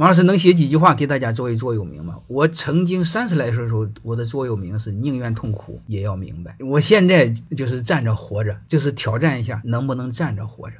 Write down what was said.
王老师能写几句话给大家作为座右铭吗？我曾经三十来岁的时候我的座右铭是宁愿痛苦也要明白。我现在就是站着活着就是挑战一下能不能站着活着。